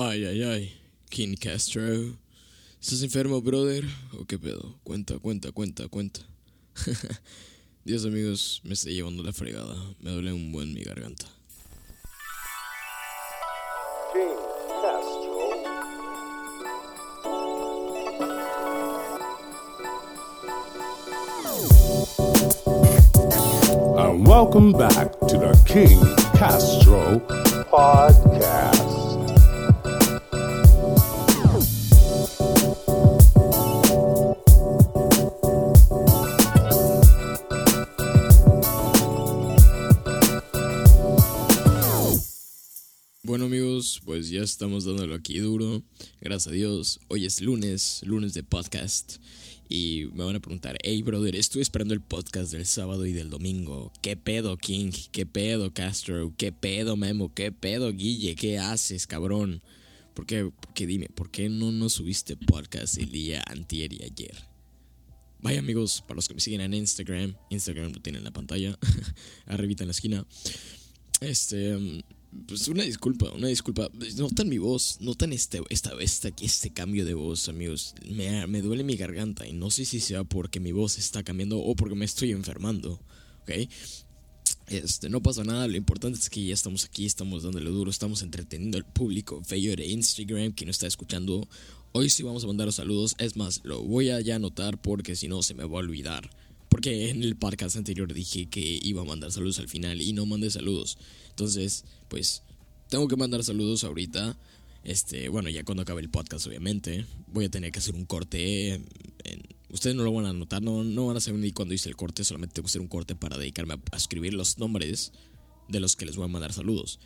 Ay, ay, ay. King Castro. ¿Estás enfermo, brother? ¿O qué pedo? Cuenta, cuenta, cuenta, cuenta. Dios, amigos, me está llevando la fregada. Me duele un buen mi garganta. King Castro. And welcome back to the King Castro podcast. Ya estamos dándolo aquí duro. Gracias a Dios. Hoy es lunes, lunes de podcast. Y me van a preguntar, hey brother, estuve esperando el podcast del sábado y del domingo. ¿Qué pedo King? ¿Qué pedo Castro? ¿Qué pedo Memo? ¿Qué pedo Guille? ¿Qué haces cabrón? ¿Por qué? Dime, ¿por qué no nos subiste podcast el día antier y ayer? Vaya amigos, para los que me siguen en Instagram, Instagram lo tienen en la pantalla, arribita en la esquina. Este, pues una disculpa, una disculpa. Notan mi voz, notan este, esta, esta, este cambio de voz, amigos. Me, me duele mi garganta y no sé si sea porque mi voz está cambiando o porque me estoy enfermando, ¿ok? Este, no pasa nada, lo importante es que ya estamos aquí, estamos dándole duro, estamos entreteniendo al público bello de Instagram que nos está escuchando. Hoy sí vamos a mandar los saludos, es más, lo voy a ya anotar porque si no se me va a olvidar. Porque en el podcast anterior dije que iba a mandar saludos al final y no mandé saludos. Entonces, pues, tengo que mandar saludos ahorita. Este, bueno, ya cuando acabe el podcast, obviamente. Voy a tener que hacer un corte. En, ustedes no lo van a notar, no, no van a saber ni cuando hice el corte. Solamente tengo que hacer un corte para dedicarme a, a escribir los nombres de los que les voy a mandar saludos.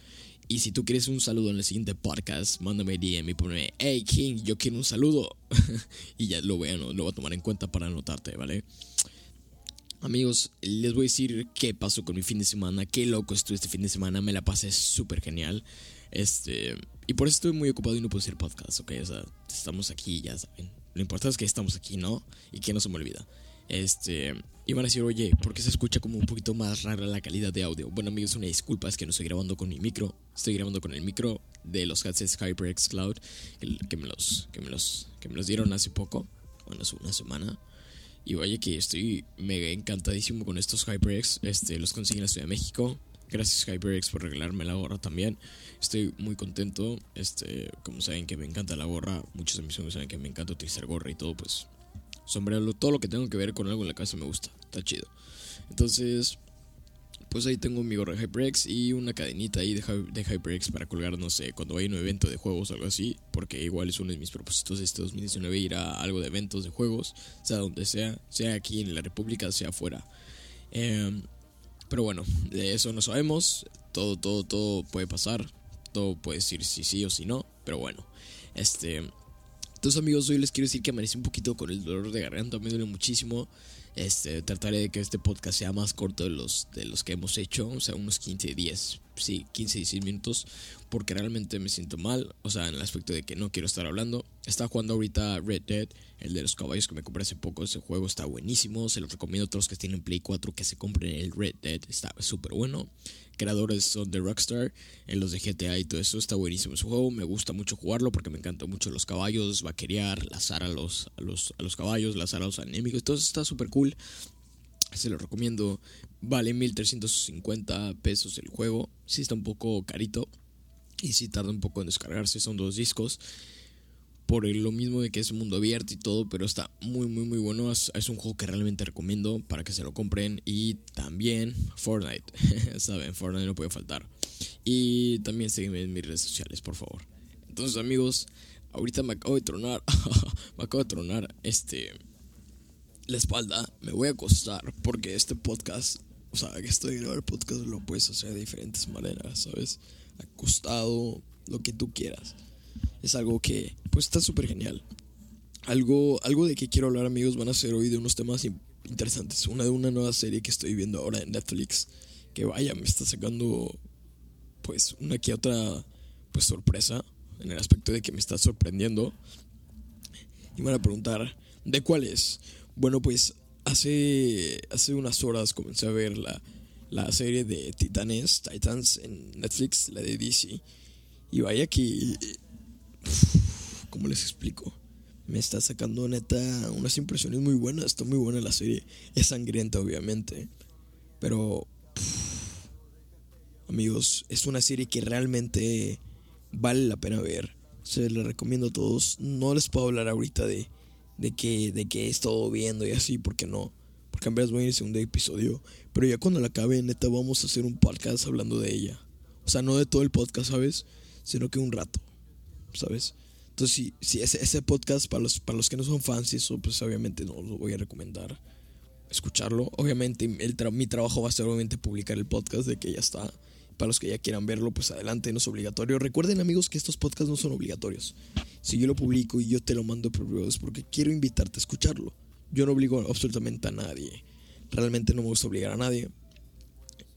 Y si tú quieres un saludo en el siguiente podcast, mándame DM y ponme, hey King, yo quiero un saludo. y ya lo voy, a, lo voy a tomar en cuenta para anotarte, ¿vale? Amigos, les voy a decir qué pasó con mi fin de semana, qué loco estuve este fin de semana, me la pasé súper genial. Este, y por eso estoy muy ocupado y no puedo hacer podcast, ok, o sea, estamos aquí, ya saben. Lo importante es que estamos aquí, ¿no? Y que no se me olvida. Este, y van a decir, oye, ¿por qué se escucha como un poquito más rara la calidad de audio? Bueno, amigos, una disculpa, es que no estoy grabando con mi micro, estoy grabando con el micro de los headsets HyperX Cloud, que me, los, que, me los, que me los dieron hace poco, bueno, hace una semana. Y vaya que estoy mega encantadísimo con estos HyperX. Este, los conseguí en la Ciudad de México. Gracias HyperX por regalarme la gorra también. Estoy muy contento. Este, como saben que me encanta la gorra. Muchos de mis amigos saben que me encanta utilizar gorra y todo, pues sombrero, todo lo que tenga que ver con algo en la casa me gusta. Está chido. Entonces, pues ahí tengo mi gorra de HyperX y una cadenita ahí de, HyperX para colgar, no sé, cuando a un evento de juegos o algo así, porque igual es uno de mis propósitos de este 2019 ir a algo de eventos de juegos, sea donde sea, sea aquí en la República, sea afuera. Eh, pero bueno, de eso no sabemos, todo, todo, todo puede pasar, todo puede decir si sí o si no, pero bueno, este... Entonces amigos, hoy les quiero decir que amanecí un poquito con el dolor de garganta, me duele muchísimo. Este, trataré de que este podcast sea más corto de los, de los que hemos hecho, o sea, unos 15, 10, sí, 15, 16 minutos, porque realmente me siento mal, o sea, en el aspecto de que no quiero estar hablando. Estaba jugando ahorita Red Dead, el de los caballos que me compré hace poco, ese juego está buenísimo, se lo recomiendo a todos los que tienen Play 4 que se compren el Red Dead, está súper bueno. Creadores son de Rockstar, en los de GTA y todo eso, está buenísimo ese juego, me gusta mucho jugarlo porque me encantan mucho los caballos, vaquerear, lazar a los, a los, a los caballos, lazar a los enemigos, todo eso está súper cool. Se lo recomiendo. Vale 1350 pesos el juego. Sí está un poco carito. Y sí tarda un poco en descargarse. Son dos discos. Por lo mismo de que es mundo abierto y todo. Pero está muy, muy, muy bueno. Es, es un juego que realmente recomiendo para que se lo compren. Y también Fortnite. Saben, Fortnite no puede faltar. Y también sígueme en mis redes sociales, por favor. Entonces, amigos, ahorita me acabo de tronar. me acabo de tronar este la espalda, me voy a acostar porque este podcast, o sea, que estoy grabando el podcast lo puedes hacer de diferentes maneras, ¿sabes? Acostado, lo que tú quieras. Es algo que, pues, está súper genial. Algo, algo de que quiero hablar, amigos, van a ser hoy de unos temas interesantes. Una de una nueva serie que estoy viendo ahora en Netflix, que vaya, me está sacando, pues, una que otra, pues, sorpresa, en el aspecto de que me está sorprendiendo. Y me van a preguntar, ¿de cuál es? Bueno, pues hace, hace unas horas comencé a ver la, la serie de Titanes, Titans en Netflix, la de DC. Y vaya que ¿cómo les explico? Me está sacando neta unas impresiones muy buenas. Está muy buena la serie. Es sangrienta, obviamente. Pero... amigos, es una serie que realmente vale la pena ver. Se la recomiendo a todos. No les puedo hablar ahorita de, de, que, de que he estado viendo y así, porque no. Porque en verdad voy a ir el segundo episodio. Pero ya cuando la acabe, neta, vamos a hacer un podcast hablando de ella. O sea, no de todo el podcast, ¿sabes? Sino que un rato, ¿sabes? Entonces, si, si ese, ese podcast, para los, para los que no son fans, eso, pues obviamente no lo voy a recomendar escucharlo. Obviamente, el mi trabajo va a ser obviamente publicar el podcast de que ya está. Para los que ya quieran verlo, pues adelante, no es obligatorio. Recuerden, amigos, que estos podcasts no son obligatorios. Si yo lo publico y yo te lo mando por es porque quiero invitarte a escucharlo. Yo no obligo absolutamente a nadie. Realmente no me gusta obligar a nadie.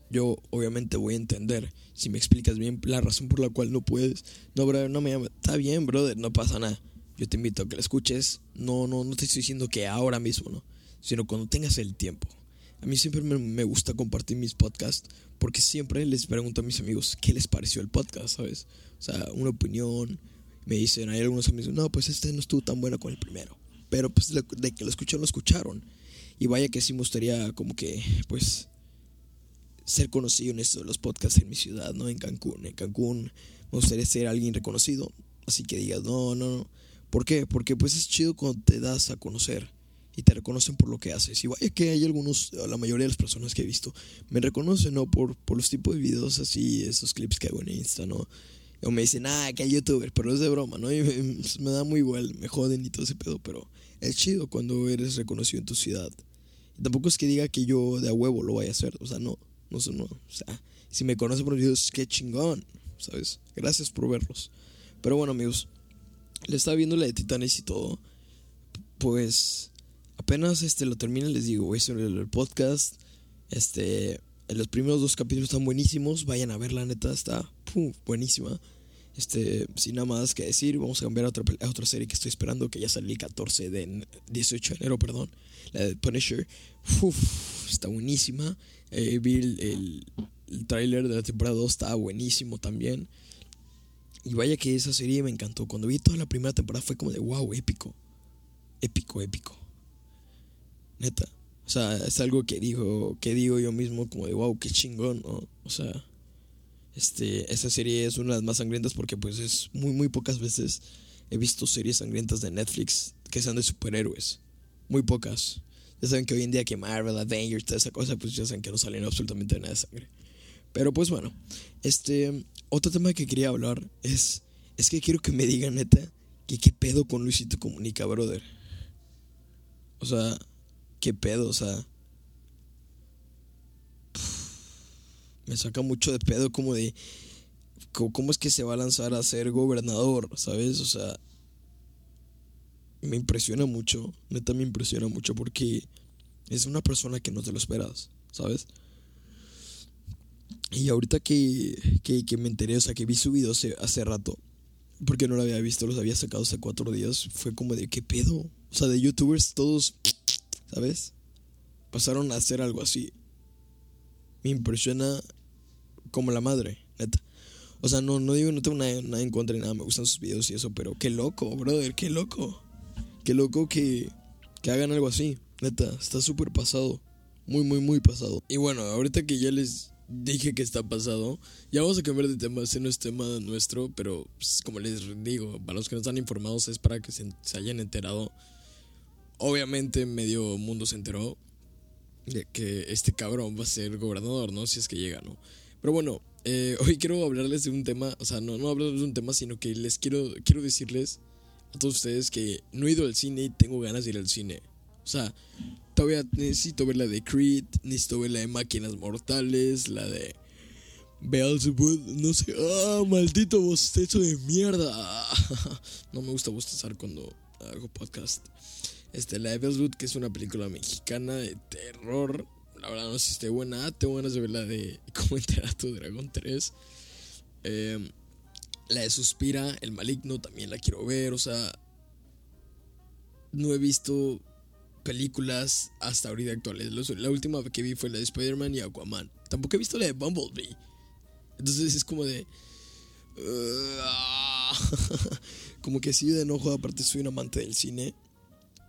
Yo obviamente voy a entender si me explicas bien la razón por la cual no puedes. No, brother, no me llama. Está bien, brother, no pasa nada. Yo te invito a que la escuches. No, no, no te estoy diciendo que ahora mismo, no. Sino cuando tengas el tiempo. A mí siempre me gusta compartir mis podcasts porque siempre les pregunto a mis amigos qué les pareció el podcast, ¿sabes? O sea, una opinión. Me dicen, hay algunos amigos, no, pues este no estuvo tan bueno con el primero. Pero pues de que lo escucharon, lo escucharon. Y vaya que sí me gustaría como que, pues, ser conocido en esto de los podcasts en mi ciudad, ¿no? En Cancún. En Cancún me gustaría ser alguien reconocido. Así que digas, no, no, no. ¿Por qué? Porque pues es chido cuando te das a conocer y te reconocen por lo que haces. Y vaya que hay algunos, la mayoría de las personas que he visto, me reconocen, ¿no? Por, por los tipos de videos así, esos clips que hago en Insta, ¿no? O me dicen, ah, que hay youtuber, pero es de broma, ¿no? Y me, da muy igual, me joden y todo ese pedo, pero es chido cuando eres reconocido en tu ciudad. Y tampoco es que diga que yo de a huevo lo vaya a hacer, o sea, no, no sé, no, o sea, si me conocen por los videos, qué chingón, ¿sabes? Gracias por verlos. Pero bueno, amigos, le estaba viendo la de Titanes y todo, pues apenas este lo termine les digo, a hacer el, podcast, este, los primeros dos capítulos están buenísimos, vayan a ver la neta, está buenísima. Este, sin nada más que decir, vamos a cambiar a otra, otra serie que estoy esperando, que ya salió el 14 de 18 de enero, perdón, la de Punisher. está buenísima. Eh, vi el, el, tráiler de la temporada 2, está buenísimo también. Y vaya que esa serie me encantó. Cuando vi toda la primera temporada fue como de wow, épico. Épico, épico. Neta. O sea, es algo que digo, que digo yo mismo como de wow, qué chingón, ¿no? O sea, este, esa serie es una de las más sangrientas porque pues es muy, muy pocas veces he visto series sangrientas de Netflix que sean de superhéroes. Muy pocas. Ya saben que hoy en día que Marvel, Avengers, toda esa cosa, pues ya saben que no salen absolutamente nada de sangre. Pero pues bueno, este, otro tema que quería hablar es, es que quiero que me digan neta, que qué pedo con Luisito Comunica, brother. O sea, qué pedo, o sea, me saca mucho de pedo como de cómo es que se va a lanzar a ser gobernador, ¿sabes? O sea, me impresiona mucho, neta me impresiona mucho porque es una persona que no te lo esperas, ¿sabes? Y ahorita que, que, me enteré, o sea, que vi su video hace, hace rato, porque no lo había visto, los había sacado hace cuatro días, fue como de, ¿qué pedo? O sea, de youtubers todos, ¿sabes? Pasaron a hacer algo así. Me impresiona como la madre, neta. O sea, no, no digo, no tengo nada, en contra de nada, me gustan sus videos y eso, pero qué loco, brother, qué loco. Qué loco que, que hagan algo así, neta, está súper pasado. Muy, muy, muy pasado. Y bueno, ahorita que ya les dije que está pasado, ya vamos a cambiar de tema, ese no es tema nuestro, pero pues, como les digo, para los que no están informados es para que se, se hayan enterado. Obviamente medio mundo se enteró de que este cabrón va a ser gobernador, ¿no? Si es que llega, ¿no? Pero bueno, eh, hoy quiero hablarles de un tema, o sea, no, no hablarles de un tema, sino que les quiero, quiero decirles a todos ustedes que no he ido al cine y tengo ganas de ir al cine. O sea, todavía necesito ver la de Creed, necesito ver la de Máquinas Mortales, la de Beelzebub, no sé, ah, maldito bostezo de mierda. no me gusta bostezar cuando hago podcast. Este, la de Beelzebub, que es una película mexicana de terror la verdad no sé si esté buena. Tengo ganas de ver la de Cómo a tu dragón 3. Em, la de Suspira, El Maligno, también la quiero ver. O sea, no he visto películas hasta ahorita actuales. La última que vi fue la de Spider-Man y Aquaman. Tampoco he visto la de Bumblebee. Entonces es como de... como que sí de enojo, aparte soy un amante del cine.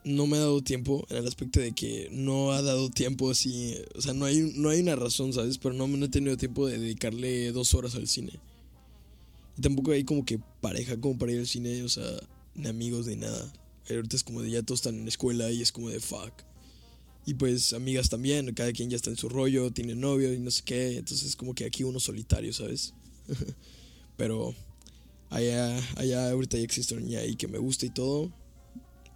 No me ha dado tiempo en el aspecto de que no ha dado tiempo así, o sea, no hay, no hay una razón, ¿sabes? Pero no, no he tenido tiempo de dedicarle dos horas al cine. Y tampoco hay como que pareja como para ir al cine, o sea, ni amigos ni nada. Ahorita es como de ya todos están en la escuela y es como de fuck. Y pues amigas también, cada quien ya está en su rollo, tiene novio y no sé qué. Entonces como que aquí uno solitario, ¿sabes? Pero allá, allá ahorita ya existe una niña que me gusta y todo.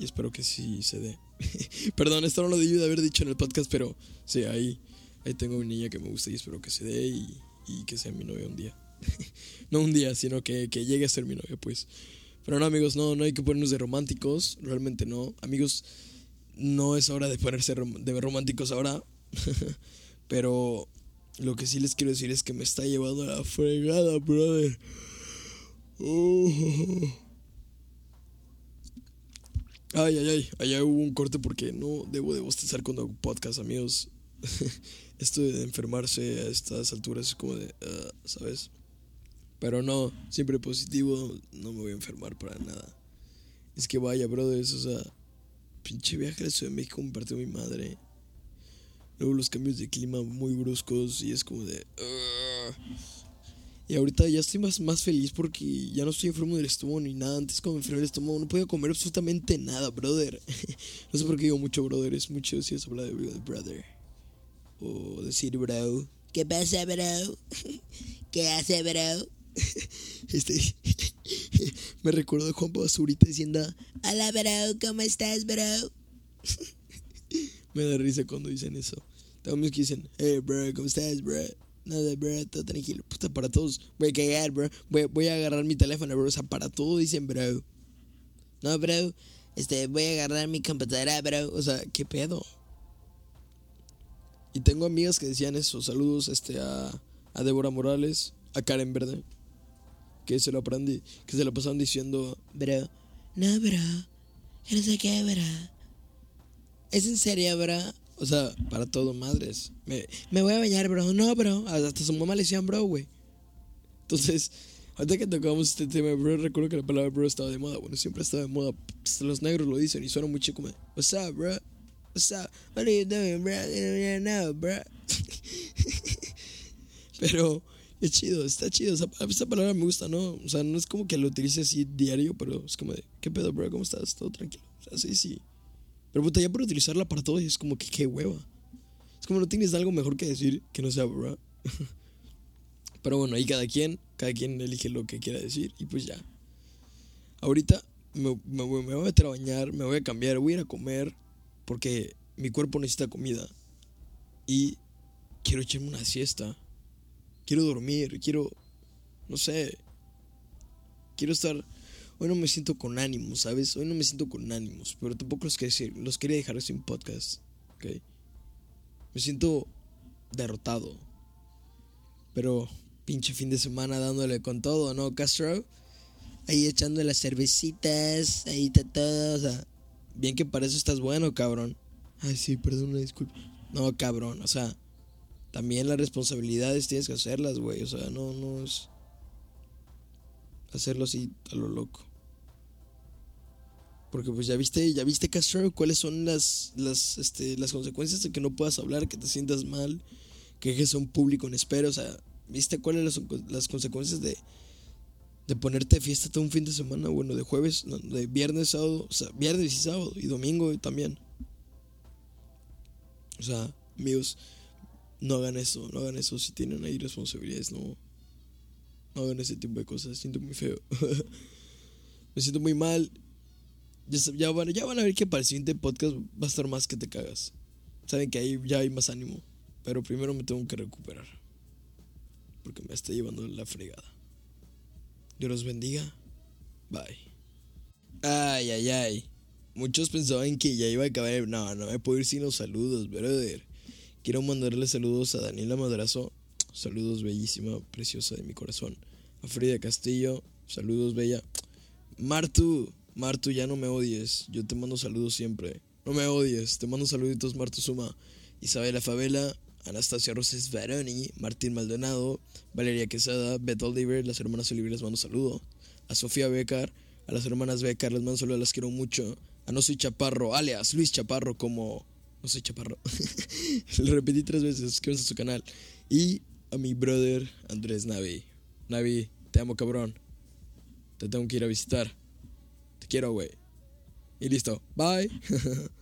Y espero que sí se dé. Perdón, esto no lo debí de haber dicho en el podcast, pero sí, ahí, ahí tengo una niña que me gusta y espero que se dé y, y que sea mi novia un día. no un día, sino que, que llegue a ser mi novia, pues. Pero no, amigos, no, no hay que ponernos de románticos, realmente no. Amigos, no es hora de ponerse de románticos ahora. Pero lo que sí les quiero decir es que me está llevando a la fregada, brother. Oh. Ay, ay, ay, allá hubo un corte porque no debo de bostezar cuando hago podcast, amigos. Esto de enfermarse a estas alturas es como de, ah, ¿sabes? Pero no, siempre positivo, no me voy a enfermar para nada. Es que vaya, brothers, o sea, pinche viaje a Ciudad de México me partió mi madre. Luego los cambios de clima muy bruscos y es como de... "Ugh". Y ahorita ya estoy más, más feliz porque ya no estoy enfermo del estómago ni nada. Antes cuando me enfermé del estómago no podía comer absolutamente nada, brother. no sé por qué digo mucho brother, es mucho si es hablar de brother. O decir bro. ¿Qué pasa, bro? ¿Qué hace, bro? Este... me recuerdo a Juan Basurita diciendo... Hola, bro, ¿cómo estás, bro? Me da risa cuando dicen eso. Amigos que dicen, hey, bro, ¿cómo estás, bro? Nada, bro, todo tranquilo. Puta, para todos. Voy a cagar, bro. Voy, a agarrar mi teléfono, bro. O sea, para todo dicen, bro. No, bro, este, voy a agarrar mi computadora, bro. O sea, ¿qué pedo? Y tengo amigas que decían eso. Saludos este, a, a Débora Morales, a Karen Verde. Que se lo aprendí, que se lo pasaron diciendo, Bro, no, bro. Yo no sé qué, bro. ¿Es en serio, bro? O sea, para todo, madres. Me, Me voy a bañar, bro. No, bro. hasta su mamá le decían bro, güey. Entonces, ahorita que tocamos este tema, bro, recuerdo que la palabra bro estaba de moda. Bueno, siempre estaba de moda. Hasta los negros lo dicen y suena muy chico como, what's up, bro? What's up? What are you doing, bro? Know, bro. Pero es chido, está chido. Esa, esa palabra me gusta, ¿no? O sea, no es como que lo utilice así diario, pero es como de, ¿qué pedo, bro? ¿Cómo estás? ¿Todo tranquilo? O sea, sí, sí. Pero puta, ya por utilizarla para todo es como que qué hueva. Es como no tienes algo mejor que decir que no sea, bro. Pero bueno, ahí cada quien, cada quien elige lo que quiera decir y pues ya. Ahorita me, me voy me voy a meter a bañar, me voy a cambiar, voy a ir a comer porque mi cuerpo necesita comida y quiero echarme una siesta. Quiero dormir, quiero, no sé, quiero estar... Hoy no me siento con ánimos, ¿sabes? Hoy no me siento con ánimos, pero tampoco los quería, los quería dejar sin podcast, ¿ok? Me siento derrotado. Pero pinche fin de semana dándole con todo, ¿no, Castro? Ahí echando las cervecitas, ahí está todo, o sea. Bien que para eso estás bueno, cabrón. Ay, sí, perdón, una disculpa. No, cabrón, o sea, también las responsabilidades tienes que hacerlas, güey. O sea, no, no es hacerlo así a lo loco. Porque pues ya viste, ya viste, Castro, cuáles son las, las, este, las consecuencias de que no puedas hablar, que te sientas mal, que dejes a un público en espera. O sea, viste cuáles son las, consecuencias de, de ponerte de fiesta todo un fin de semana, bueno, de jueves, de viernes, sábado, o sea, viernes y sábado, y domingo también. O sea, amigos, no hagan eso, no hagan eso si tienen ahí responsabilidades, no, no hagan ese tipo de cosas, siento muy feo. Me siento muy mal. Ya, van, ya van a ver que para el siguiente podcast va a estar más que te cagas. Saben que ahí ya hay más ánimo. Pero primero me tengo que recuperar. Porque me está llevando la fregada. Dios los bendiga. Bye. Ay, ay, ay. Muchos pensaban que ya iba a acabar. No, no me puedo ir sin los saludos, brother. Quiero mandarle saludos a Daniela Madrazo. Saludos, bellísima, preciosa de mi corazón. A Frida Castillo. Saludos, bella. Martu, Martu, ya no me odies. Yo te mando saludos siempre. No me odies. Te mando saluditos, Martu Suma. Isabela Favela, Anastasia Roses Baroni, Martín Maldonado, Valeria Quesada, Beth Oliver, las hermanas Oliver les mando saludo. A Sofía Becar, A las hermanas Becar, les mando saludos, las quiero mucho. A No Soy Chaparro, alias Luis Chaparro, como. No soy Chaparro. Lo repetí tres veces, suscríbanse a su canal. Y a mi brother Andrés Navi. Navi, te amo, cabrón. Te tengo que ir a visitar. Te quiero, güey. Y listo. Bye.